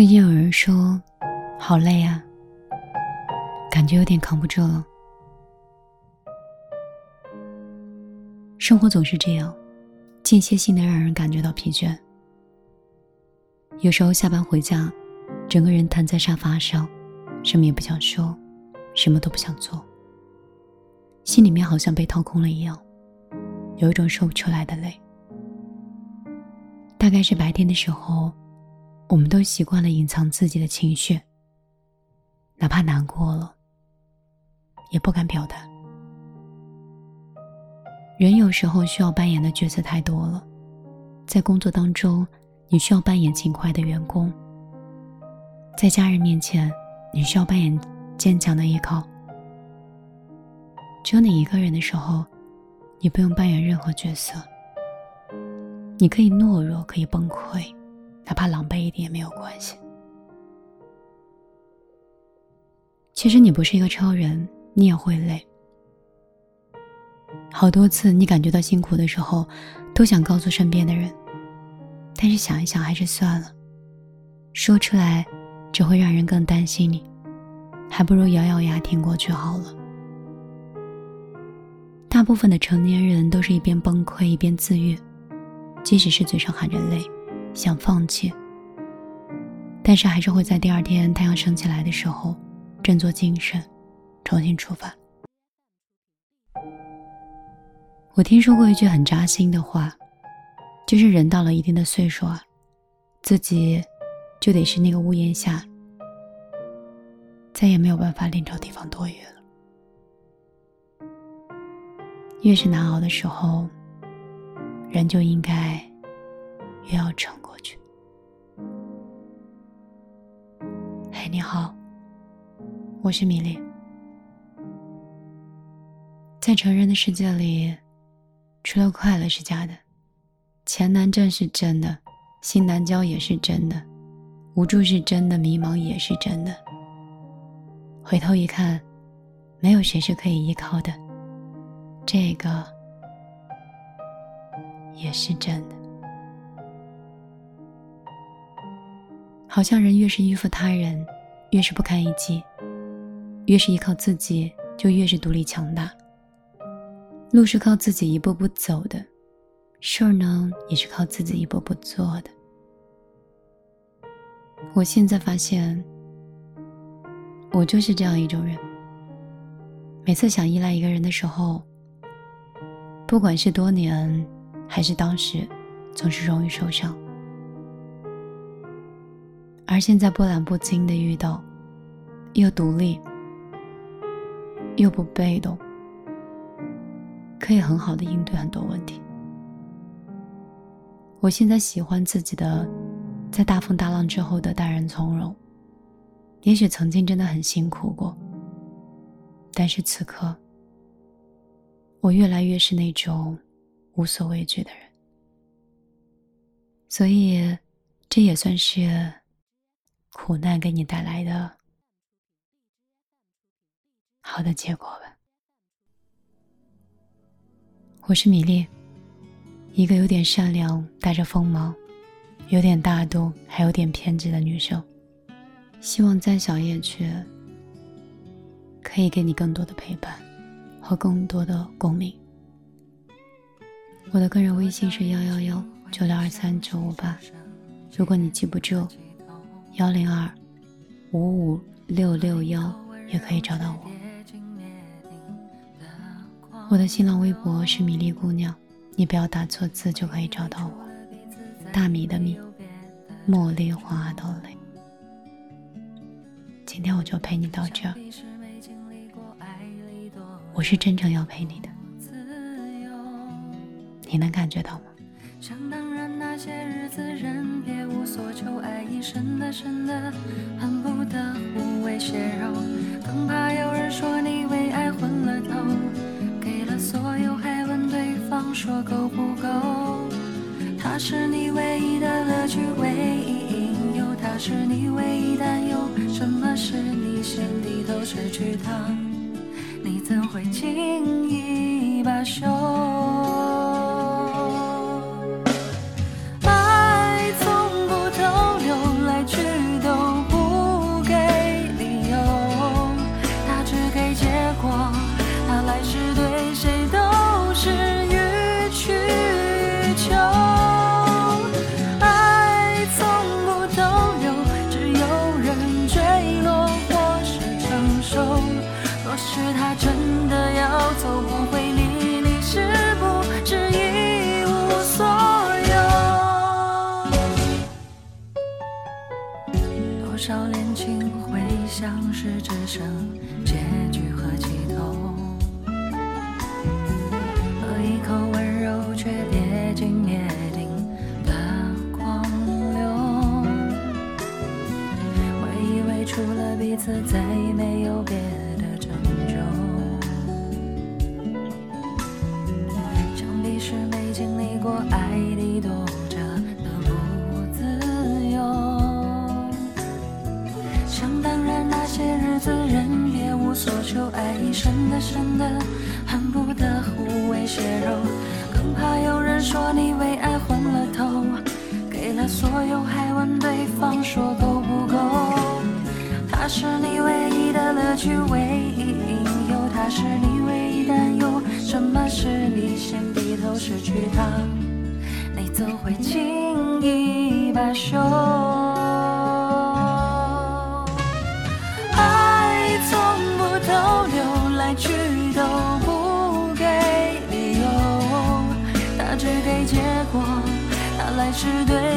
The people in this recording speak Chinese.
最近有人说，好累啊，感觉有点扛不住了。生活总是这样，间歇性的让人感觉到疲倦。有时候下班回家，整个人瘫在沙发上，什么也不想说，什么都不想做，心里面好像被掏空了一样，有一种说不出来的累。大概是白天的时候。我们都习惯了隐藏自己的情绪，哪怕难过了，也不敢表达。人有时候需要扮演的角色太多了，在工作当中，你需要扮演勤快的员工；在家人面前，你需要扮演坚强的依靠。只有你一个人的时候，你不用扮演任何角色，你可以懦弱，可以崩溃。哪怕狼狈一点也没有关系。其实你不是一个超人，你也会累。好多次你感觉到辛苦的时候，都想告诉身边的人，但是想一想还是算了。说出来只会让人更担心你，还不如咬咬牙挺过去好了。大部分的成年人都是一边崩溃一边自愈，即使是嘴上喊着累。想放弃，但是还是会在第二天太阳升起来的时候，振作精神，重新出发。我听说过一句很扎心的话，就是人到了一定的岁数啊，自己就得是那个屋檐下，再也没有办法另找地方躲雨了。越是难熬的时候，人就应该越要撑过去。嘿，你好，我是米粒。在成人的世界里，除了快乐是假的，钱难挣是真的，心难交也是真的，无助是真的，迷茫也是真的。回头一看，没有谁是可以依靠的，这个也是真的。好像人越是依附他人，越是不堪一击；越是依靠自己，就越是独立强大。路是靠自己一步步走的，事儿呢也是靠自己一步步做的。我现在发现，我就是这样一种人。每次想依赖一个人的时候，不管是多年还是当时，总是容易受伤。而现在波澜不惊的遇到，又独立，又不被动，可以很好的应对很多问题。我现在喜欢自己的，在大风大浪之后的淡然从容。也许曾经真的很辛苦过，但是此刻，我越来越是那种无所畏惧的人。所以，这也算是。苦难给你带来的好的结果吧。我是米粒，一个有点善良、带着锋芒、有点大度、还有点偏执的女生。希望在小夜曲可以给你更多的陪伴和更多的共鸣。我的个人微信是幺幺幺九六二三九五八，如果你记不住。幺零二五五六六幺也可以找到我。我的新浪微博是米粒姑娘，你不要打错字就可以找到我。大米的米，茉莉花的蕾。今天我就陪你到这儿，我是真正要陪你的，你能感觉到吗？想当然，那些日子人别无所求，爱意深的深的，恨不得无尾血肉。更怕有人说你为爱昏了头，给了所有还问对方说够不够。他是你唯一的乐趣，唯一引诱，他是你唯一担忧。什么是你心底都失去他，你怎会轻易罢休？少恋情会相识只剩结局和起头，喝一口温柔却跌进灭顶的狂流，会以为除了彼此再没有别深的，恨不得互为血肉，更怕有人说你为爱昏了头，给了所有还问对方说够不够。他是你唯一的乐趣，唯一引诱，他是你唯一担忧。什么是你先低头失去他，你怎会轻易罢休？是对